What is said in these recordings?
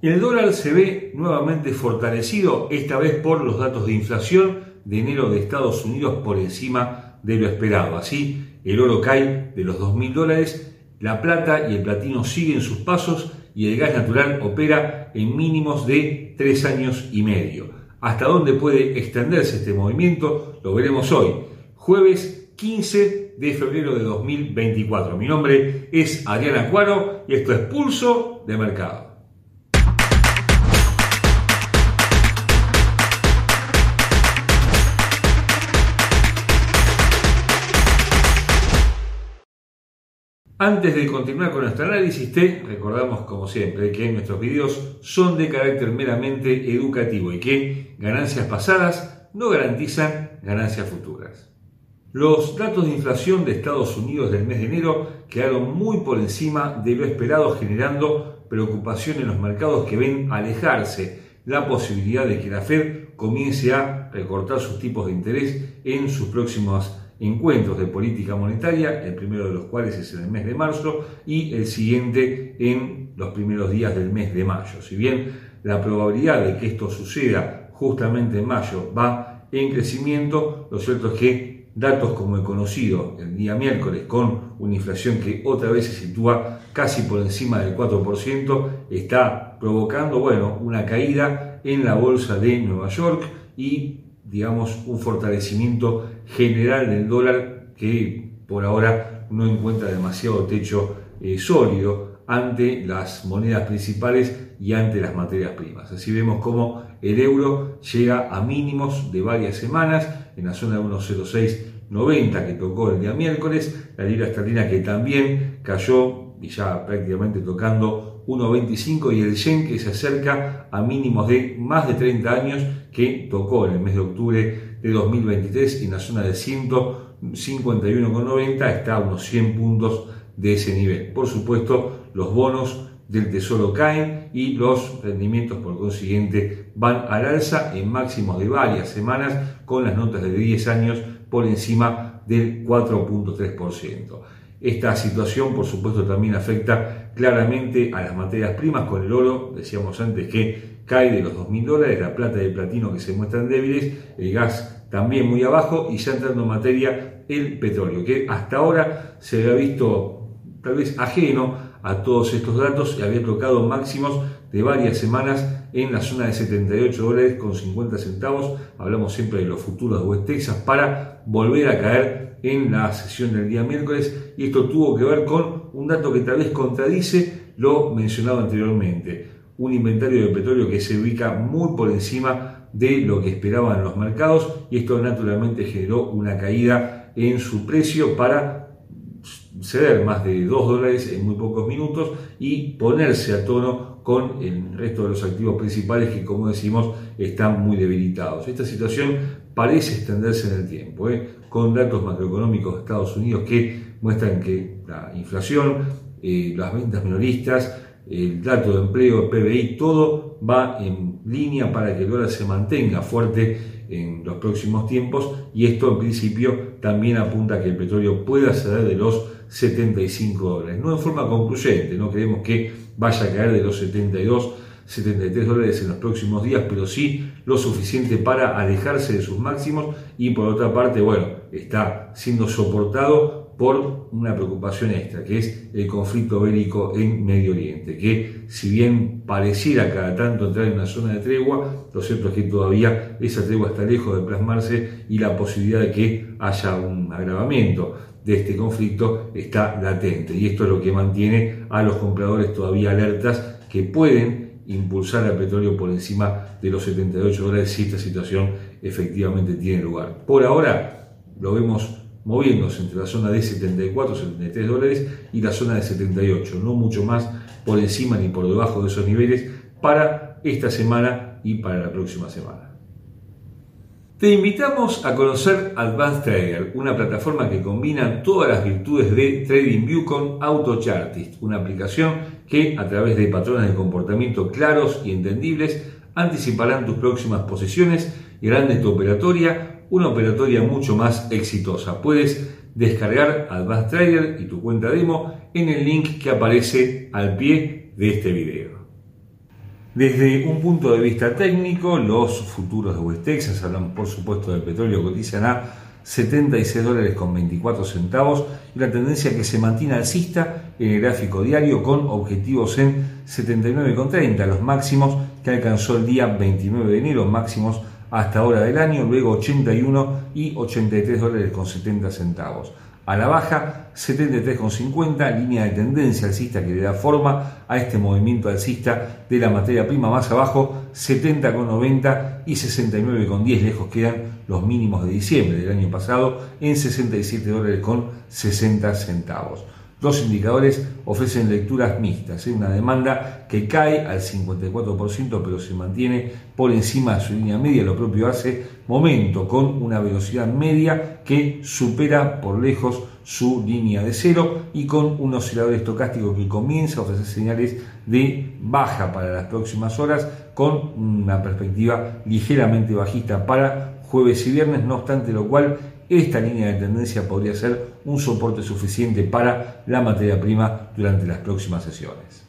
El dólar se ve nuevamente fortalecido, esta vez por los datos de inflación de enero de Estados Unidos por encima de lo esperado. Así, el oro cae de los 2.000 dólares, la plata y el platino siguen sus pasos y el gas natural opera en mínimos de 3 años y medio. ¿Hasta dónde puede extenderse este movimiento? Lo veremos hoy, jueves 15 de febrero de 2024. Mi nombre es Adriana Cuaro y esto es Pulso de Mercado. Antes de continuar con nuestro análisis, te recordamos como siempre que nuestros videos son de carácter meramente educativo y que ganancias pasadas no garantizan ganancias futuras. Los datos de inflación de Estados Unidos del mes de enero quedaron muy por encima de lo esperado, generando preocupación en los mercados que ven alejarse la posibilidad de que la Fed comience a recortar sus tipos de interés en sus próximos encuentros de política monetaria, el primero de los cuales es en el mes de marzo y el siguiente en los primeros días del mes de mayo. Si bien la probabilidad de que esto suceda justamente en mayo va en crecimiento, lo cierto es que datos como el conocido el día miércoles con una inflación que otra vez se sitúa casi por encima del 4%, está provocando bueno, una caída en la bolsa de Nueva York y digamos, un fortalecimiento general del dólar que por ahora no encuentra demasiado techo eh, sólido ante las monedas principales y ante las materias primas. Así vemos como el euro llega a mínimos de varias semanas en la zona de 1.0690 que tocó el día miércoles, la libra esterlina que también cayó y ya prácticamente tocando 1.25 y el yen que se acerca a mínimos de más de 30 años que tocó en el mes de octubre de 2023 en la zona de 151,90 está a unos 100 puntos de ese nivel. Por supuesto, los bonos del tesoro caen y los rendimientos por consiguiente van al alza en máximos de varias semanas con las notas de 10 años por encima del 4.3%. Esta situación, por supuesto, también afecta claramente a las materias primas con el oro. Decíamos antes que cae de los 2.000 dólares, la plata y el platino que se muestran débiles, el gas también muy abajo y ya entrando en materia el petróleo, que hasta ahora se había visto tal vez ajeno a todos estos datos y había tocado máximos de varias semanas en la zona de 78 dólares con 50 centavos. Hablamos siempre de los futuros de West Texas para volver a caer en la sesión del día miércoles y esto tuvo que ver con un dato que tal vez contradice lo mencionado anteriormente, un inventario de petróleo que se ubica muy por encima de lo que esperaban los mercados y esto naturalmente generó una caída en su precio para ceder más de 2 dólares en muy pocos minutos y ponerse a tono con el resto de los activos principales que, como decimos, están muy debilitados. Esta situación parece extenderse en el tiempo, ¿eh? con datos macroeconómicos de Estados Unidos que muestran que la inflación, eh, las ventas minoristas, el dato de empleo, el PBI, todo va en línea para que el dólar se mantenga fuerte en los próximos tiempos y esto en principio también apunta a que el petróleo pueda ceder de los 75 dólares. No en forma concluyente, no creemos que vaya a caer de los 72 73 dólares en los próximos días, pero sí lo suficiente para alejarse de sus máximos y por otra parte, bueno, está siendo soportado por una preocupación extra, que es el conflicto bélico en Medio Oriente, que si bien pareciera cada tanto entrar en una zona de tregua, lo cierto es que todavía esa tregua está lejos de plasmarse y la posibilidad de que haya un agravamiento de este conflicto está latente. Y esto es lo que mantiene a los compradores todavía alertas que pueden impulsar al petróleo por encima de los 78 dólares si esta situación efectivamente tiene lugar. Por ahora lo vemos moviéndose entre la zona de 74, 73 dólares y la zona de 78, no mucho más por encima ni por debajo de esos niveles para esta semana y para la próxima semana. Te invitamos a conocer Advanced Trader, una plataforma que combina todas las virtudes de TradingView con AutoChartist, una aplicación que a través de patrones de comportamiento claros y entendibles anticiparán tus próximas posiciones y harán de tu operatoria una operatoria mucho más exitosa. Puedes descargar Advanced Trader y tu cuenta demo en el link que aparece al pie de este video. Desde un punto de vista técnico, los futuros de West Texas, hablan por supuesto del petróleo, cotizan a 76 dólares con 24 centavos y la tendencia que se mantiene alcista en el gráfico diario con objetivos en 79,30, los máximos que alcanzó el día 29 de enero, máximos hasta ahora del año, luego 81 y 83 dólares con 70 centavos a la baja, 73,50, línea de tendencia alcista que le da forma a este movimiento alcista de la materia prima más abajo, 70,90 y 69,10, lejos quedan los mínimos de diciembre del año pasado en 67 dólares con 60 centavos. Los indicadores ofrecen lecturas mixtas, ¿eh? una demanda que cae al 54% pero se mantiene por encima de su línea media, lo propio hace momento con una velocidad media que supera por lejos su línea de cero y con un oscilador estocástico que comienza a ofrecer señales de baja para las próximas horas con una perspectiva ligeramente bajista para jueves y viernes, no obstante lo cual esta línea de tendencia podría ser un soporte suficiente para la materia prima durante las próximas sesiones.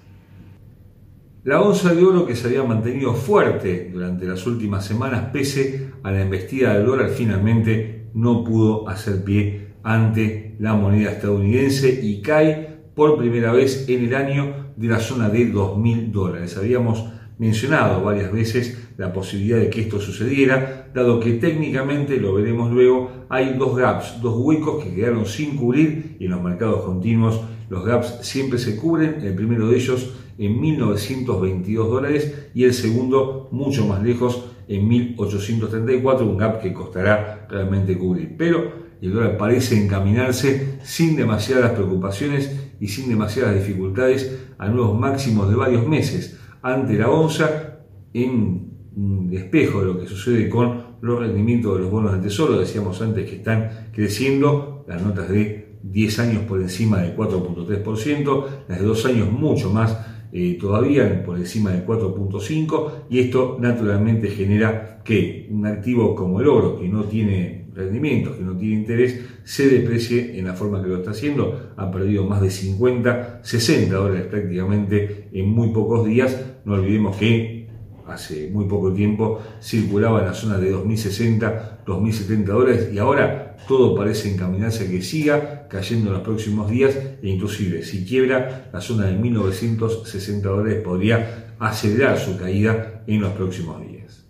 La onza de oro que se había mantenido fuerte durante las últimas semanas pese a la embestida del dólar finalmente no pudo hacer pie ante la moneda estadounidense y cae por primera vez en el año de la zona de 2.000 dólares. Habíamos mencionado varias veces la posibilidad de que esto sucediera, dado que técnicamente, lo veremos luego, hay dos gaps, dos huecos que quedaron sin cubrir y en los mercados continuos los gaps siempre se cubren, el primero de ellos en 1922 dólares y el segundo mucho más lejos en 1834, un gap que costará realmente cubrir. Pero el dólar parece encaminarse sin demasiadas preocupaciones y sin demasiadas dificultades a nuevos máximos de varios meses ante la onza en espejo de lo que sucede con los rendimientos de los bonos del tesoro. Decíamos antes que están creciendo las notas de 10 años por encima del 4.3%, las de 2 años mucho más eh, todavía por encima del 4.5% y esto naturalmente genera que un activo como el oro que no tiene rendimientos, que no tiene interés, se deprecie en la forma que lo está haciendo. Ha perdido más de 50, 60 dólares prácticamente en muy pocos días. No olvidemos que hace muy poco tiempo circulaba en la zona de 2060, 2070 dólares y ahora todo parece encaminarse a que siga cayendo en los próximos días e inclusive si quiebra la zona de 1960 dólares podría acelerar su caída en los próximos días.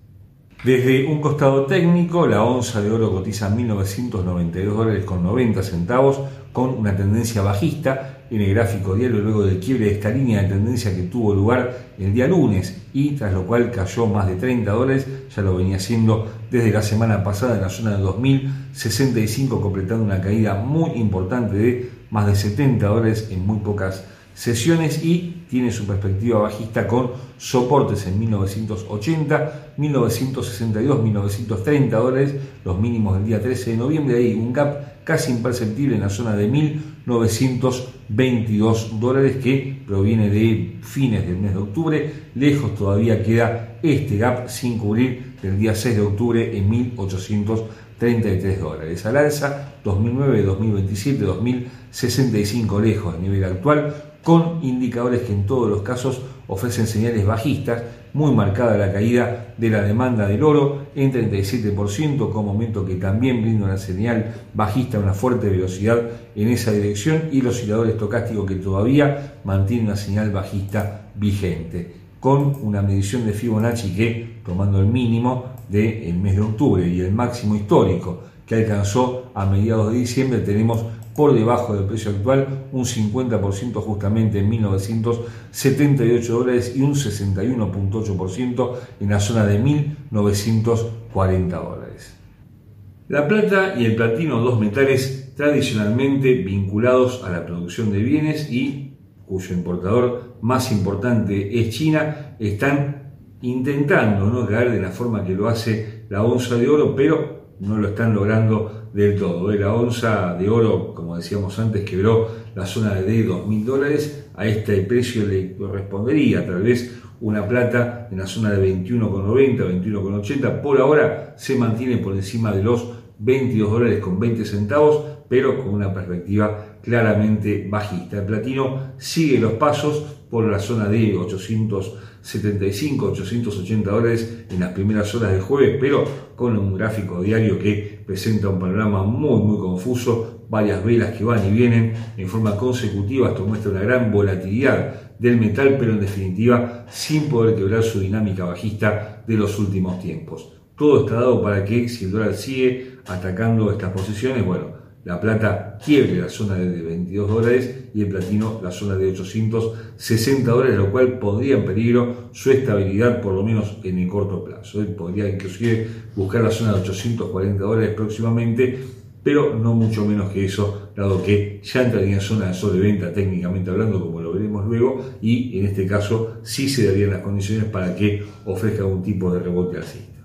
Desde un costado técnico, la onza de oro cotiza 1.992 dólares con 90 centavos, con una tendencia bajista en el gráfico diario luego del quiebre de esta línea de tendencia que tuvo lugar el día lunes y tras lo cual cayó más de 30 dólares, ya lo venía haciendo desde la semana pasada en la zona de 2065, completando una caída muy importante de más de 70 dólares en muy pocas sesiones y tiene su perspectiva bajista con soportes en 1980, 1962, 1930 dólares, los mínimos del día 13 de noviembre, ahí un gap casi imperceptible en la zona de 1922 dólares que proviene de fines del mes de octubre, lejos todavía queda este gap sin cubrir del día 6 de octubre en 1833 dólares. Al alza 2009, 2027, 2065 lejos del nivel actual, con indicadores que en todos los casos ofrecen señales bajistas, muy marcada la caída de la demanda del oro en 37%, con momento que también brinda una señal bajista, una fuerte velocidad en esa dirección, y el oscilador estocástico que todavía mantiene una señal bajista vigente, con una medición de Fibonacci que, tomando el mínimo del mes de octubre y el máximo histórico que alcanzó a mediados de diciembre, tenemos por debajo del precio actual, un 50% justamente en 1978 dólares y un 61.8% en la zona de 1940 dólares. La plata y el platino, dos metales tradicionalmente vinculados a la producción de bienes y cuyo importador más importante es China, están intentando no caer de la forma que lo hace la onza de oro, pero no lo están logrando del todo. ¿eh? La onza de oro, como decíamos antes, quebró la zona de 2.000 dólares. A este precio le correspondería tal vez una plata en la zona de 21,90, 21,80. Por ahora se mantiene por encima de los 22 dólares con 20 centavos, pero con una perspectiva claramente bajista. El platino sigue los pasos por la zona de 875, 880 dólares en las primeras horas del jueves, pero con un gráfico diario que presenta un panorama muy, muy confuso, varias velas que van y vienen en forma consecutiva, esto muestra una gran volatilidad del metal, pero en definitiva sin poder quebrar su dinámica bajista de los últimos tiempos. Todo está dado para que si el dólar sigue atacando estas posiciones, bueno, la plata quiebre la zona de 22 dólares y el platino la zona de 860 dólares, lo cual podría en peligro su estabilidad por lo menos en el corto plazo. Podría inclusive buscar la zona de 840 dólares próximamente, pero no mucho menos que eso, dado que ya entraría en zona de sobreventa técnicamente hablando, como lo veremos luego, y en este caso sí se darían las condiciones para que ofrezca algún tipo de rebote alcista.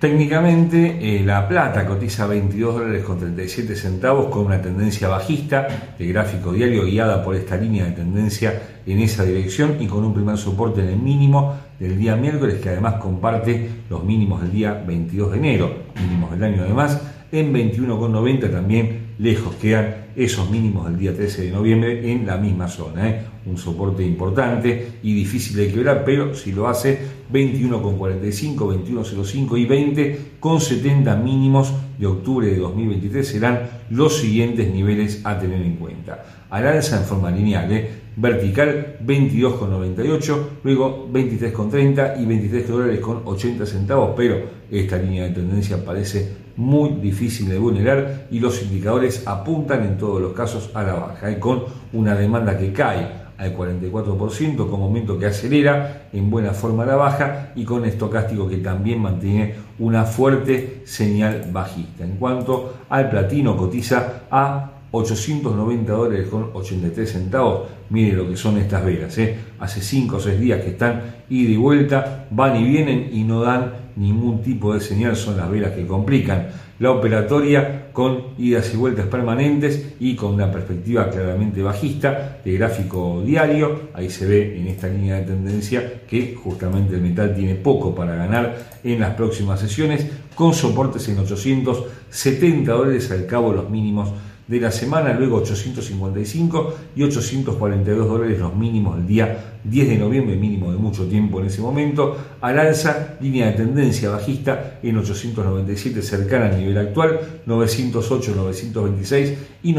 Técnicamente, eh, la plata cotiza 22 dólares con 37 centavos con una tendencia bajista de gráfico diario guiada por esta línea de tendencia en esa dirección y con un primer soporte en el mínimo del día miércoles que además comparte los mínimos del día 22 de enero, mínimos del año además, en 21,90 también lejos quedan esos mínimos del día 13 de noviembre en la misma zona. ¿eh? Un soporte importante y difícil de quebrar, pero si lo hace 21,45, 21,05 y 20 con 70 mínimos de octubre de 2023 serán los siguientes niveles a tener en cuenta. Al alza en forma lineal, ¿eh? vertical 22,98, luego 23,30 y 23 dólares con 80 centavos, pero esta línea de tendencia parece muy difícil de vulnerar y los indicadores apuntan en todos los casos a la baja, y ¿eh? con una demanda que cae al 44% con momento que acelera en buena forma la baja y con estocástico que también mantiene una fuerte señal bajista. En cuanto al platino cotiza a 890 dólares con 83 centavos. Mire lo que son estas velas. ¿eh? Hace 5 o 6 días que están ida y vuelta, van y vienen y no dan ningún tipo de señal. Son las velas que complican la operatoria con idas y vueltas permanentes y con una perspectiva claramente bajista de gráfico diario. Ahí se ve en esta línea de tendencia que justamente el metal tiene poco para ganar en las próximas sesiones con soportes en 870 dólares al cabo los mínimos de la semana, luego 855 y 842 dólares los mínimos del día 10 de noviembre, mínimo de mucho tiempo en ese momento, al alza, línea de tendencia bajista en 897 cercana al nivel actual, 908, 926 y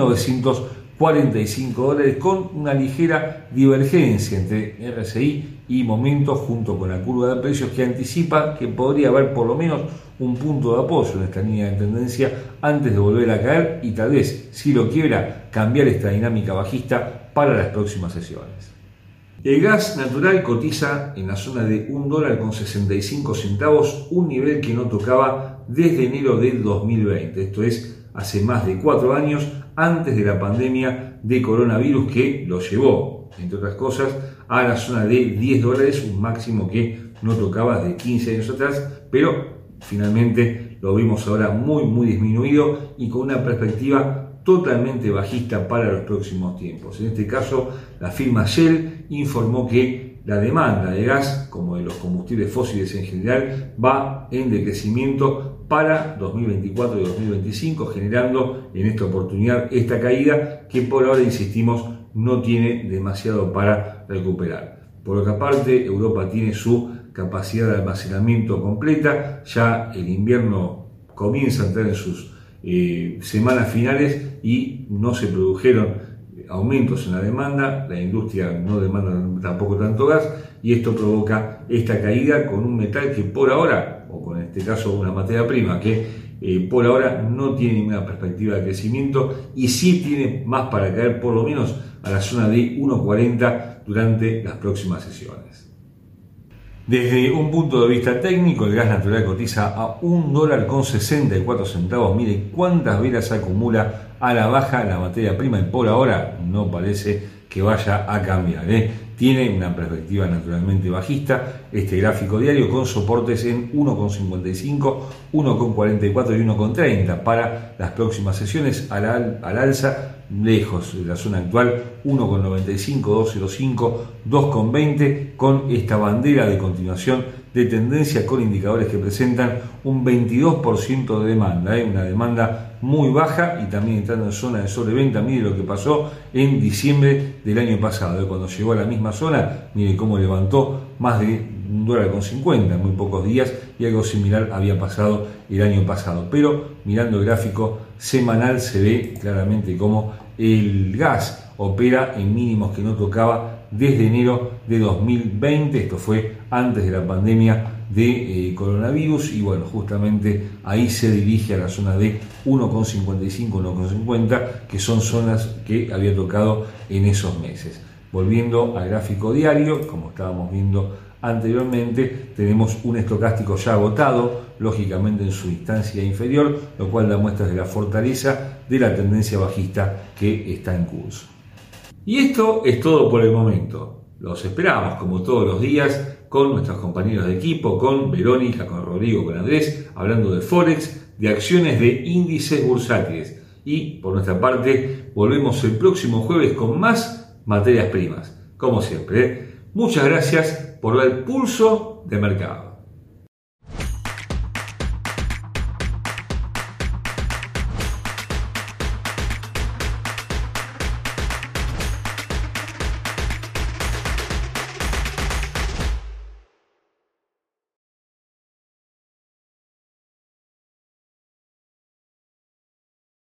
945 dólares con una ligera divergencia entre RSI y momento junto con la curva de precios que anticipa que podría haber por lo menos un punto de apoyo en esta línea de tendencia antes de volver a caer y tal vez, si lo quiera, cambiar esta dinámica bajista para las próximas sesiones. El gas natural cotiza en la zona de 1 dólar con 65 centavos, un nivel que no tocaba desde enero del 2020, esto es hace más de cuatro años antes de la pandemia de coronavirus que lo llevó, entre otras cosas, a la zona de 10 dólares, un máximo que no tocaba de 15 años atrás, pero finalmente lo vimos ahora muy, muy disminuido y con una perspectiva totalmente bajista para los próximos tiempos. En este caso, la firma Shell informó que la demanda de gas, como de los combustibles fósiles en general, va en decrecimiento para 2024 y 2025, generando en esta oportunidad esta caída que por ahora, insistimos, no tiene demasiado para recuperar. Por otra parte, Europa tiene su capacidad de almacenamiento completa, ya el invierno comienza a entrar en sus eh, semanas finales y no se produjeron aumentos en la demanda, la industria no demanda tampoco tanto gas y esto provoca esta caída con un metal que por ahora, o con este caso una materia prima que eh, por ahora no tiene ninguna perspectiva de crecimiento y sí tiene más para caer por lo menos a la zona de 1.40 durante las próximas sesiones. Desde un punto de vista técnico, el gas natural cotiza a un dólar con 64 centavos. Mire cuántas velas acumula a la baja la materia prima y por ahora no parece que vaya a cambiar. ¿eh? Tiene una perspectiva naturalmente bajista. Este gráfico diario con soportes en 1,55, 1,44 y 1,30 para las próximas sesiones al, al alza lejos de la zona actual, 1,95, 2,05, 2,20, con esta bandera de continuación de tendencia con indicadores que presentan un 22% de demanda, ¿eh? una demanda muy baja y también entrando en zona de sobreventa. Mire lo que pasó en diciembre del año pasado, ¿eh? cuando llegó a la misma zona, mire cómo levantó más de un dólar con 50 en muy pocos días y algo similar había pasado el año pasado. Pero mirando el gráfico semanal se ve claramente cómo el gas opera en mínimos que no tocaba desde enero de 2020, esto fue antes de la pandemia de eh, coronavirus y bueno, justamente ahí se dirige a la zona de 1,55, 1,50, que son zonas que había tocado en esos meses. Volviendo al gráfico diario, como estábamos viendo anteriormente, tenemos un estocástico ya agotado, lógicamente en su instancia inferior, lo cual da muestras de la fortaleza de la tendencia bajista que está en curso. Y esto es todo por el momento. Los esperamos, como todos los días, con nuestros compañeros de equipo, con Verónica, con Rodrigo, con Andrés, hablando de Forex, de acciones de índices bursátiles. Y por nuestra parte, volvemos el próximo jueves con más materias primas. Como siempre, ¿eh? muchas gracias por el pulso de mercado.